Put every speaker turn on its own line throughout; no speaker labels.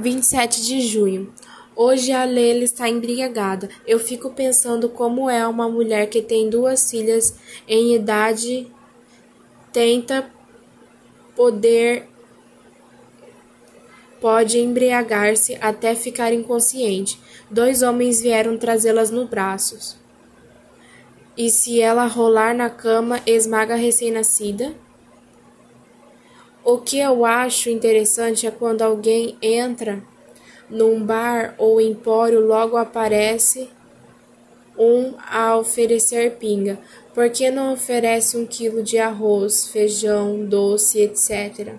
27 de junho. Hoje a Leila está embriagada. Eu fico pensando como é uma mulher que tem duas filhas em idade tenta poder pode embriagar-se até ficar inconsciente. Dois homens vieram trazê-las no braços. E se ela rolar na cama, esmaga a recém-nascida? O que eu acho interessante é quando alguém entra num bar ou empório, logo aparece um a oferecer pinga. Por que não oferece um quilo de arroz, feijão, doce, etc.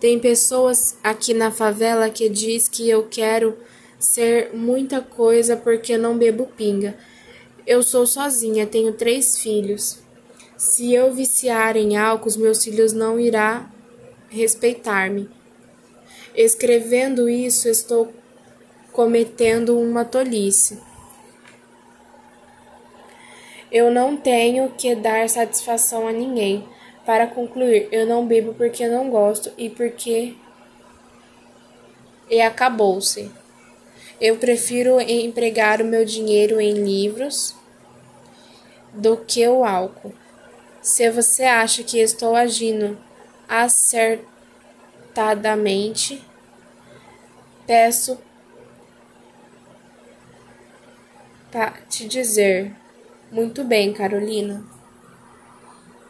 Tem pessoas aqui na favela que diz que eu quero ser muita coisa porque não bebo pinga. Eu sou sozinha, tenho três filhos. Se eu viciar em álcool, meus filhos não irão respeitar-me. Escrevendo isso, estou cometendo uma tolice. Eu não tenho que dar satisfação a ninguém. Para concluir, eu não bebo porque não gosto e porque. E acabou-se. Eu prefiro empregar o meu dinheiro em livros do que o álcool. Se você acha que estou agindo acertadamente, peço para te dizer: Muito bem, Carolina.